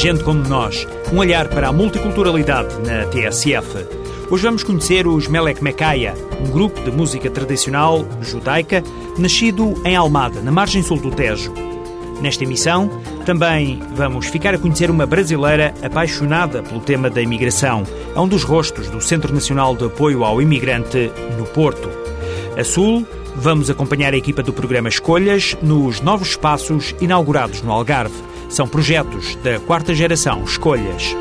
Gente como Nós, um olhar para a multiculturalidade na TSF. Hoje vamos conhecer os Melek Mekaya, um grupo de música tradicional judaica nascido em Almada, na margem sul do Tejo. Nesta emissão, também vamos ficar a conhecer uma brasileira apaixonada pelo tema da imigração. É um dos rostos do Centro Nacional de Apoio ao Imigrante no Porto. A sul, vamos acompanhar a equipa do programa Escolhas nos novos espaços inaugurados no Algarve. São projetos da quarta geração Escolhas.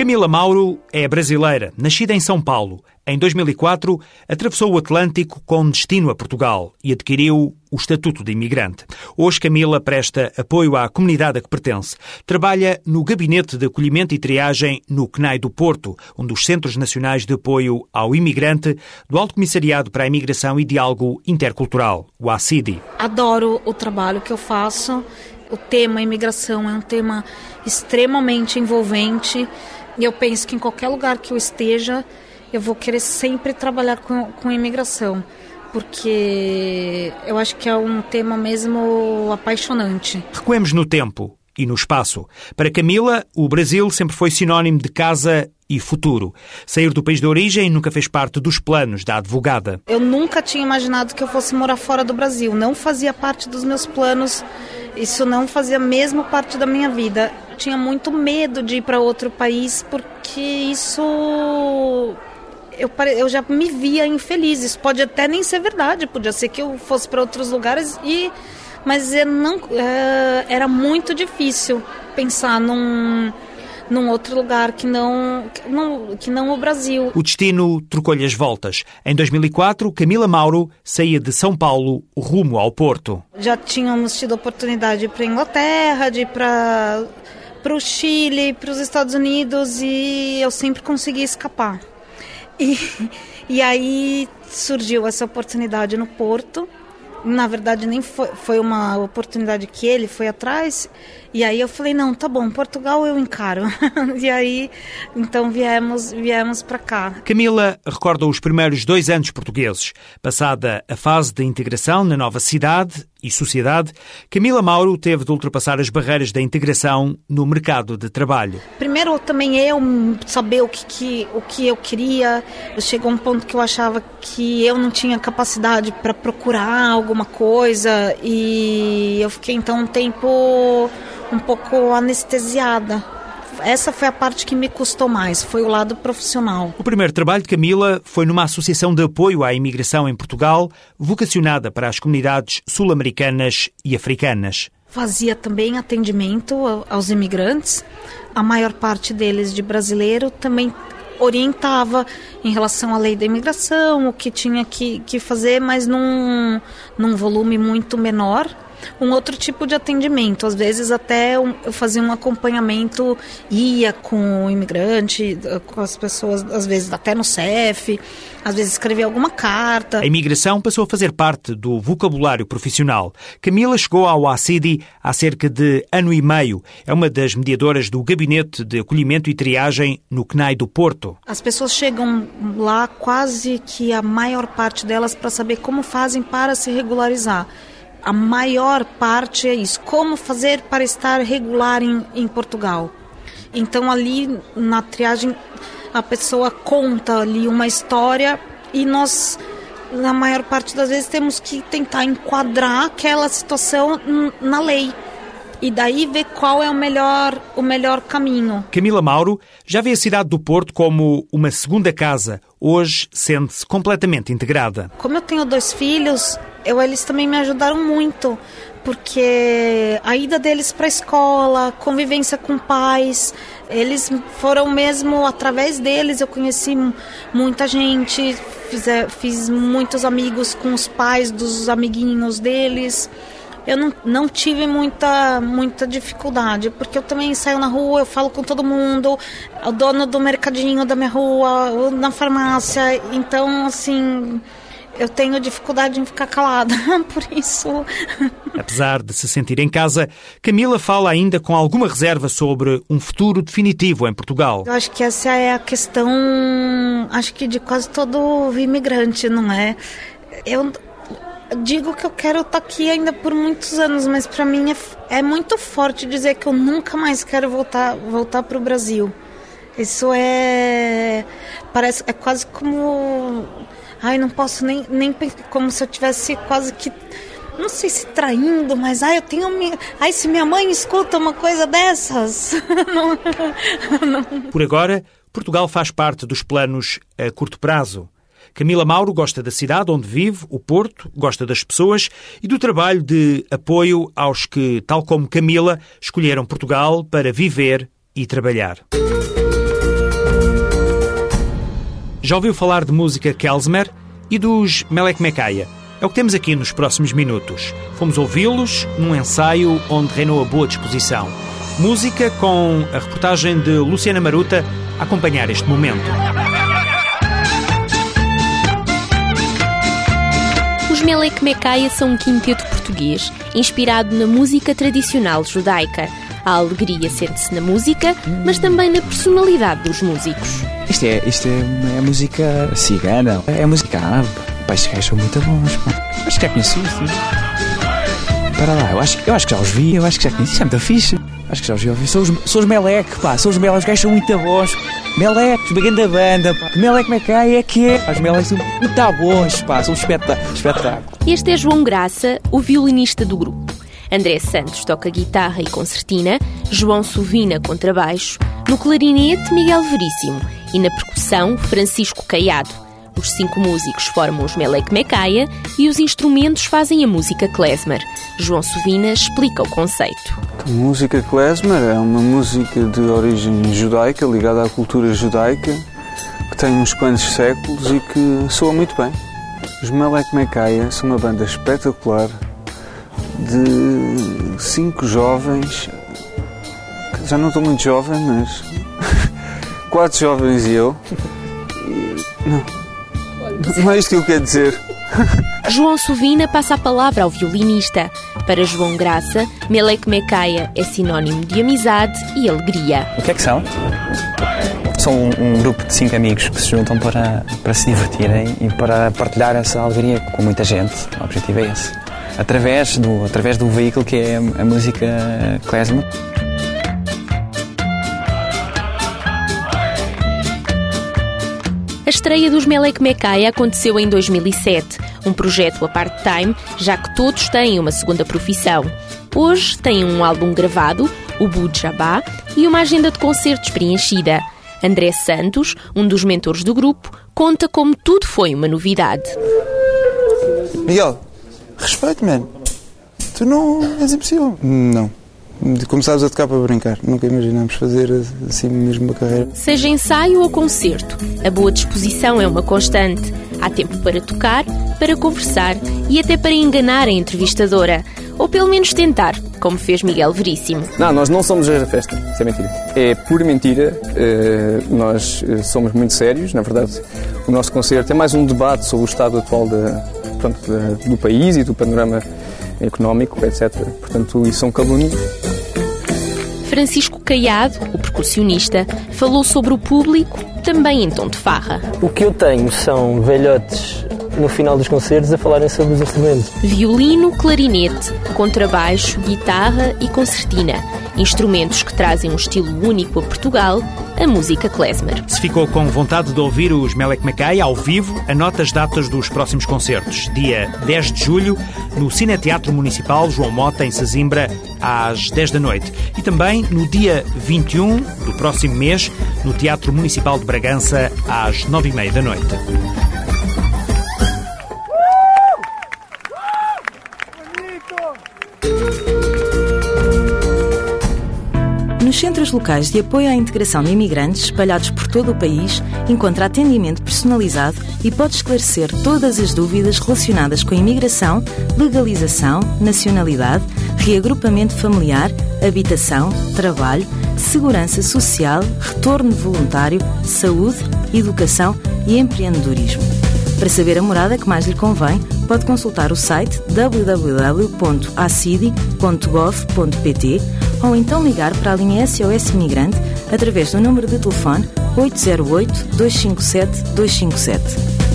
Camila Mauro é brasileira, nascida em São Paulo. Em 2004, atravessou o Atlântico com destino a Portugal e adquiriu o estatuto de imigrante. Hoje, Camila presta apoio à comunidade a que pertence. Trabalha no Gabinete de Acolhimento e Triagem no CNAI do Porto, um dos Centros Nacionais de Apoio ao Imigrante do Alto Comissariado para a Imigração e Diálogo Intercultural, o ACIDI. Adoro o trabalho que eu faço. O tema imigração é um tema extremamente envolvente e eu penso que em qualquer lugar que eu esteja, eu vou querer sempre trabalhar com, com imigração, porque eu acho que é um tema mesmo apaixonante. Recuemos no tempo e no espaço. Para Camila, o Brasil sempre foi sinónimo de casa e futuro. Sair do país de origem nunca fez parte dos planos da advogada. Eu nunca tinha imaginado que eu fosse morar fora do Brasil. Não fazia parte dos meus planos. Isso não fazia mesmo parte da minha vida. Tinha muito medo de ir para outro país porque isso eu, eu já me via infeliz. Isso pode até nem ser verdade. Podia ser que eu fosse para outros lugares e mas eu não é, era muito difícil pensar num num outro lugar que não, que não, que não o Brasil. O destino trocou-lhe as voltas. Em 2004, Camila Mauro saía de São Paulo rumo ao Porto. Já tínhamos tido oportunidade para a Inglaterra, de ir para para o Chile, para os Estados Unidos e eu sempre consegui escapar. E, e aí surgiu essa oportunidade no Porto na verdade nem foi, foi uma oportunidade que ele foi atrás e aí eu falei não tá bom Portugal eu encaro e aí então viemos viemos para cá Camila recorda os primeiros dois anos portugueses passada a fase de integração na nova cidade e sociedade, Camila Mauro teve de ultrapassar as barreiras da integração no mercado de trabalho. Primeiro também eu saber o que, que o que eu queria. Chegou um ponto que eu achava que eu não tinha capacidade para procurar alguma coisa e eu fiquei então um tempo um pouco anestesiada essa foi a parte que me custou mais, foi o lado profissional. O primeiro trabalho de Camila foi numa associação de apoio à imigração em Portugal, vocacionada para as comunidades sul-americanas e africanas. Fazia também atendimento aos imigrantes, a maior parte deles de brasileiro, também orientava em relação à lei da imigração, o que tinha que, que fazer, mas num, num volume muito menor um outro tipo de atendimento. Às vezes até eu fazia um acompanhamento, ia com o imigrante, com as pessoas, às vezes até no CEF, às vezes escrevia alguma carta. A imigração passou a fazer parte do vocabulário profissional. Camila chegou ao ACIDI há cerca de ano e meio. É uma das mediadoras do Gabinete de Acolhimento e Triagem no CNAI do Porto. As pessoas chegam lá quase que a maior parte delas para saber como fazem para se regularizar a maior parte é isso. Como fazer para estar regular em, em Portugal? Então ali na triagem a pessoa conta ali uma história e nós na maior parte das vezes temos que tentar enquadrar aquela situação na lei e daí ver qual é o melhor, o melhor caminho. Camila Mauro já vê a cidade do Porto como uma segunda casa. Hoje sente-se completamente integrada. Como eu tenho dois filhos, eu, eles também me ajudaram muito, porque a ida deles para a escola, convivência com pais, eles foram mesmo através deles eu conheci muita gente, fiz, fiz muitos amigos com os pais dos amiguinhos deles. Eu não, não tive muita, muita dificuldade, porque eu também saio na rua, eu falo com todo mundo, o dono do mercadinho da minha rua, na farmácia, então assim eu tenho dificuldade em ficar calada, por isso. Apesar de se sentir em casa, Camila fala ainda com alguma reserva sobre um futuro definitivo em Portugal. Eu acho que essa é a questão, acho que de quase todo imigrante, não é? Eu digo que eu quero estar aqui ainda por muitos anos, mas para mim é, é, muito forte dizer que eu nunca mais quero voltar voltar para o Brasil. Isso é parece é quase como Ai, não posso nem, nem como se eu tivesse quase que não sei se traindo, mas ai, eu tenho minha, ai, se minha mãe escuta uma coisa dessas. não, não. Por agora, Portugal faz parte dos planos a curto prazo. Camila Mauro gosta da cidade onde vive, o Porto, gosta das pessoas e do trabalho de apoio aos que, tal como Camila, escolheram Portugal para viver e trabalhar. Já ouviu falar de música Kelsmer e dos Melek Mekaya? É o que temos aqui nos próximos minutos. Fomos ouvi-los num ensaio onde reinou a boa disposição. Música com a reportagem de Luciana Maruta a acompanhar este momento. Os Melek Mekaya são um quinteto português inspirado na música tradicional judaica. A alegria sente-se na música, mas também na personalidade dos músicos. Isto é, isto é, é música cigana, é música árabe. Pá, estes são muito bons. Acho que já conheci isso. Para lá, eu acho, eu acho que já os vi, eu acho que já conheci, isso é muito fixe. Acho que já os vi. São os, são os Melec, pá, são os Melec, os gajos são muito bons. Melec, os baganda banda, pá. Melec me cai é que é. Os Melec são muito bons, pá, são um espetáculo. Este é João Graça, o violinista do grupo. André Santos toca guitarra e concertina, João Sovina contrabaixo, no clarinete Miguel Veríssimo e na percussão Francisco Caiado. Os cinco músicos formam os Melek Mekaya e os instrumentos fazem a música klezmer. João Sovina explica o conceito. A música klezmer é uma música de origem judaica, ligada à cultura judaica, que tem uns quantos séculos e que soa muito bem. Os Melek Mekaya são uma banda espetacular de cinco jovens, já não estou muito jovem, mas quatro jovens e eu. E, não, não é isto que eu quero dizer. João Sovina passa a palavra ao violinista. Para João Graça, Melek Mekaya é sinónimo de amizade e alegria. O que é que são? São um, um, grupo de cinco amigos que se juntam para, para se divertirem e para partilhar essa alegria com muita gente. O objetivo é esse através do, através do veículo que é a música klezmer. A estreia dos Melek Mekai aconteceu em 2007, um projeto a part-time, já que todos têm uma segunda profissão. Hoje têm um álbum gravado, o Bud Jabá, e uma agenda de concertos preenchida. André Santos, um dos mentores do grupo, conta como tudo foi uma novidade. Miguel, Respeito, man. Tu não és impossível. Não. Começámos a tocar para brincar. Nunca imaginámos fazer assim mesmo uma carreira. Seja ensaio ou concerto, a boa disposição é uma constante. Há tempo para tocar, para conversar e até para enganar a entrevistadora. Ou pelo menos tentar, como fez Miguel Veríssimo. Não, nós não somos a festa. Isso é mentira. É pura mentira. Uh, nós eh, somos muito sérios. Na verdade, o nosso concerto é mais um debate sobre o estado atual da, do país e do panorama económico, etc. Portanto, isso são calúnias. Francisco Caiado, o percussionista, falou sobre o público, também em tom de farra. O que eu tenho são velhotes no final dos concertos a falarem sobre os instrumentos. Violino, clarinete, contrabaixo, guitarra e concertina. Instrumentos que trazem um estilo único a Portugal, a música klezmer. Se ficou com vontade de ouvir os Melek Mackay ao vivo, anota as datas dos próximos concertos. Dia 10 de julho, no Cineteatro Municipal João Mota, em Sesimbra, às 10 da noite. E também no dia 21 do próximo mês, no Teatro Municipal de Bragança, às 9 e meia da noite. Locais de apoio à integração de imigrantes, espalhados por todo o país, encontra atendimento personalizado e pode esclarecer todas as dúvidas relacionadas com imigração, legalização, nacionalidade, reagrupamento familiar, habitação, trabalho, segurança social, retorno voluntário, saúde, educação e empreendedorismo. Para saber a morada que mais lhe convém, pode consultar o site www.acidi.gov.pt ou então ligar para a linha SOS Imigrante através do número de telefone 808 257 257.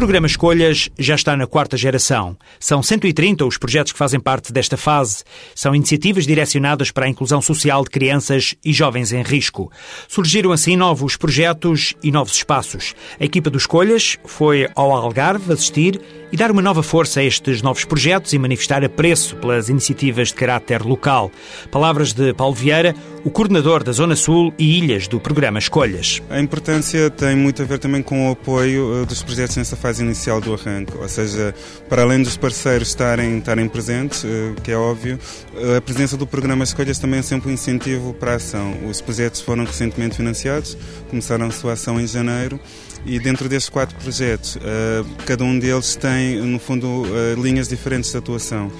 Programa Escolhas já está na quarta geração. São 130 os projetos que fazem parte desta fase. São iniciativas direcionadas para a inclusão social de crianças e jovens em risco. Surgiram assim novos projetos e novos espaços. A equipa do Escolhas foi ao Algarve assistir e dar uma nova força a estes novos projetos e manifestar apreço pelas iniciativas de caráter local. Palavras de Paulo Vieira, o coordenador da Zona Sul e Ilhas do programa Escolhas. A importância tem muito a ver também com o apoio eh, dos projetos nessa fase inicial do arranque, ou seja, para além dos parceiros estarem, estarem presentes, eh, que é óbvio, eh, a presença do programa Escolhas também é sempre um incentivo para a ação. Os projetos foram recentemente financiados, começaram a sua ação em janeiro e dentro destes quatro projetos, cada um deles tem, no fundo, linhas diferentes de atuação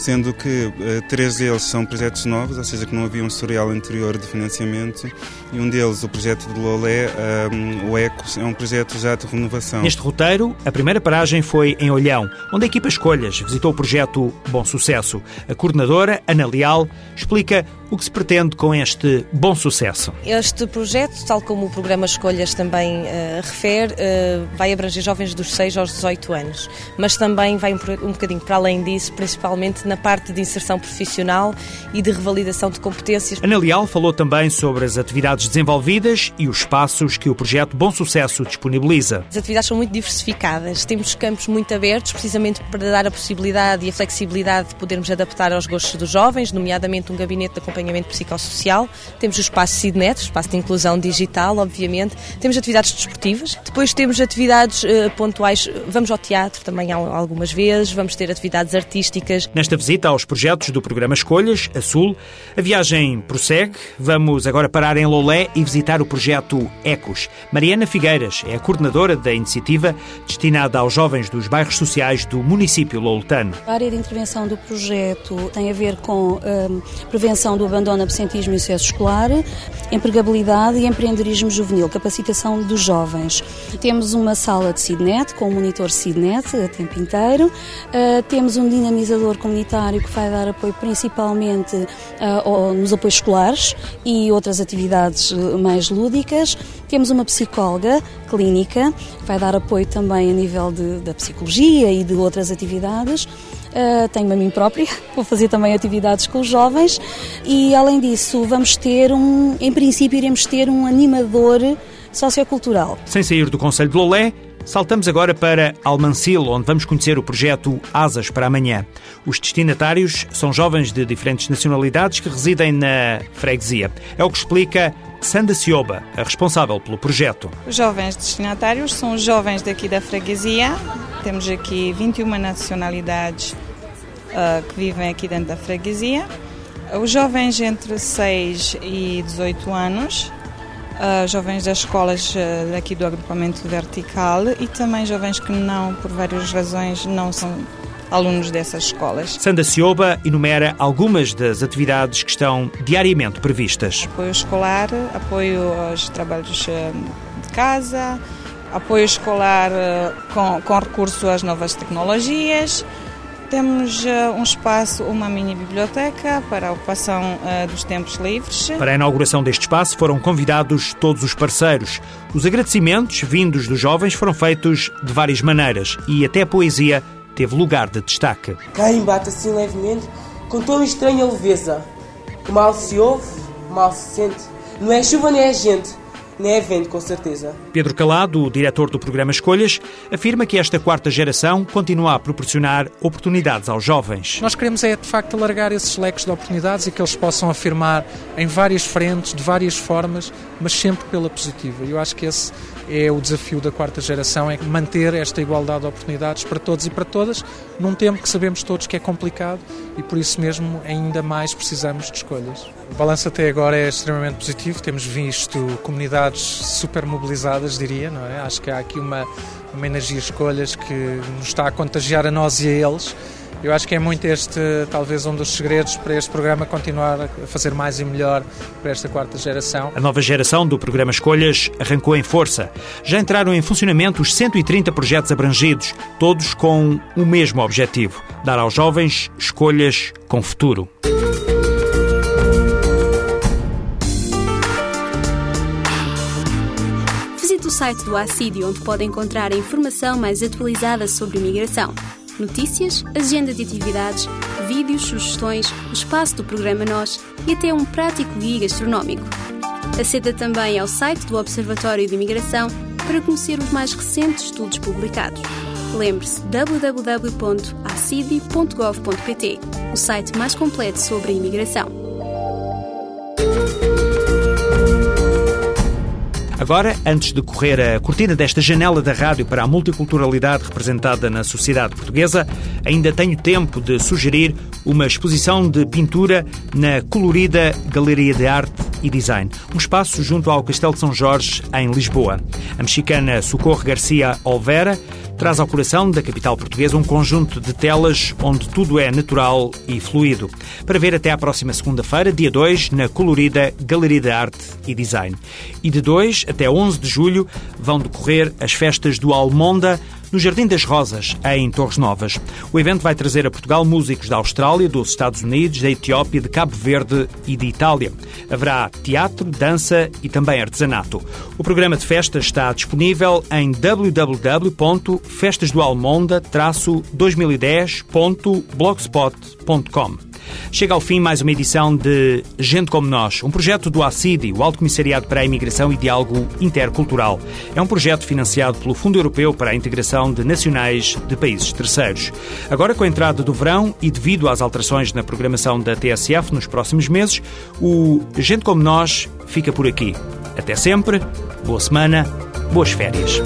sendo que uh, três deles são projetos novos, ou seja, que não havia um historial anterior de financiamento, e um deles, o projeto de Lolé, eh, o ECOS, é um projeto já de renovação. Neste roteiro, a primeira paragem foi em Olhão, onde a equipa Escolhas visitou o projeto Bom Sucesso. A coordenadora, Ana Leal, explica o que se pretende com este bom sucesso. Este projeto, tal como o programa Escolhas também uh, refere, uh, vai abranger jovens dos 6 aos 18 anos, mas também vai um, um bocadinho para além disso, principalmente na parte de inserção profissional e de revalidação de competências. Ana Leal falou também sobre as atividades desenvolvidas e os espaços que o projeto Bom Sucesso disponibiliza. As atividades são muito diversificadas, temos campos muito abertos, precisamente para dar a possibilidade e a flexibilidade de podermos adaptar aos gostos dos jovens, nomeadamente um gabinete de acompanhamento psicossocial. Temos o espaço SIDNET, o espaço de inclusão digital, obviamente. Temos atividades desportivas. Depois temos atividades uh, pontuais. Vamos ao teatro também algumas vezes. Vamos ter atividades artísticas. Nesta visita aos projetos do programa Escolhas, a Sul. A viagem prossegue. Vamos agora parar em Lolé e visitar o projeto Ecos. Mariana Figueiras é a coordenadora da iniciativa destinada aos jovens dos bairros sociais do município loletano. A área de intervenção do projeto tem a ver com hum, prevenção do abandono, absentismo e excesso escolar, empregabilidade e empreendedorismo juvenil, capacitação dos jovens. Temos uma sala de SIDNET com um monitor SIDNET a tempo inteiro. Uh, temos um dinamizador comunitário que vai dar apoio principalmente uh, nos apoios escolares e outras atividades uh, mais lúdicas. Temos uma psicóloga clínica que vai dar apoio também a nível de, da psicologia e de outras atividades. Uh, tenho a mim própria, vou fazer também atividades com os jovens e, além disso, vamos ter um, em princípio, iremos ter um animador sociocultural. Sem sair do Conselho de Lolé, Saltamos agora para Almancil, onde vamos conhecer o projeto Asas para Amanhã. Os destinatários são jovens de diferentes nacionalidades que residem na freguesia. É o que explica Sanda Cioba, a responsável pelo projeto. Os jovens destinatários são os jovens daqui da freguesia. Temos aqui 21 nacionalidades uh, que vivem aqui dentro da freguesia. Os jovens entre 6 e 18 anos uh, jovens das escolas uh, aqui do agrupamento vertical e também jovens que não, por várias razões, não são alunos dessas escolas. Sanda Cioba enumera algumas das atividades que estão diariamente previstas. Apoio escolar, apoio aos trabalhos ah, de casa, apoio escolar com, com recurso às novas tecnologias, temos uh, um espaço, uma mini biblioteca para a ocupação uh, dos tempos livres. Para a inauguração deste espaço foram convidados todos os parceiros. Os agradecimentos vindos dos jovens foram feitos de várias maneiras e até a poesia teve lugar de destaque. Quem bate assim levemente, com tão estranha leveza, que mal se ouve, mal se sente, não é chuva nem é gente, nem evento, com certeza. Pedro Calado, o diretor do programa Escolhas, afirma que esta quarta geração continua a proporcionar oportunidades aos jovens. Nós queremos é, de facto, alargar esses leques de oportunidades e que eles possam afirmar em várias frentes, de várias formas, mas sempre pela positiva. Eu acho que esse é o desafio da quarta geração, é manter esta igualdade de oportunidades para todos e para todas, num tempo que sabemos todos que é complicado e por isso mesmo ainda mais precisamos de escolhas. O balanço até agora é extremamente positivo, temos visto comunidades super mobilizadas, diria, não é? Acho que há aqui uma, uma energia escolhas que nos está a contagiar a nós e a eles eu acho que é muito este, talvez, um dos segredos para este programa continuar a fazer mais e melhor para esta quarta geração. A nova geração do programa Escolhas arrancou em força. Já entraram em funcionamento os 130 projetos abrangidos, todos com o mesmo objetivo: dar aos jovens escolhas com futuro. Site do ACID, onde pode encontrar a informação mais atualizada sobre imigração notícias, agenda de atividades, vídeos, sugestões, o espaço do programa Nós e até um prático guia gastronómico. Aceda também ao site do Observatório de Imigração para conhecer os mais recentes estudos publicados. Lembre-se www.acidi.gov.pt, o site mais completo sobre a imigração. Agora, antes de correr a cortina desta janela da rádio para a multiculturalidade representada na sociedade portuguesa, ainda tenho tempo de sugerir uma exposição de pintura na colorida Galeria de Arte e Design, um espaço junto ao Castelo de São Jorge, em Lisboa. A mexicana Socorro Garcia Olvera traz ao coração da capital portuguesa um conjunto de telas onde tudo é natural e fluido. Para ver até à próxima segunda-feira, dia 2, na colorida Galeria de Arte e Design. E de 2 até 11 de julho vão decorrer as festas do Almonda no Jardim das Rosas, em Torres Novas. O evento vai trazer a Portugal músicos da Austrália, dos Estados Unidos, da Etiópia, de Cabo Verde e de Itália. Haverá teatro, dança e também artesanato. O programa de festas está disponível em www.festasdoalmonda-2010.blogspot.com. Chega ao fim mais uma edição de Gente Como Nós, um projeto do ACIDI, o Alto Comissariado para a Imigração e Diálogo Intercultural. É um projeto financiado pelo Fundo Europeu para a Integração de Nacionais de Países Terceiros. Agora, com a entrada do verão e devido às alterações na programação da TSF nos próximos meses, o Gente Como Nós fica por aqui. Até sempre, boa semana, boas férias.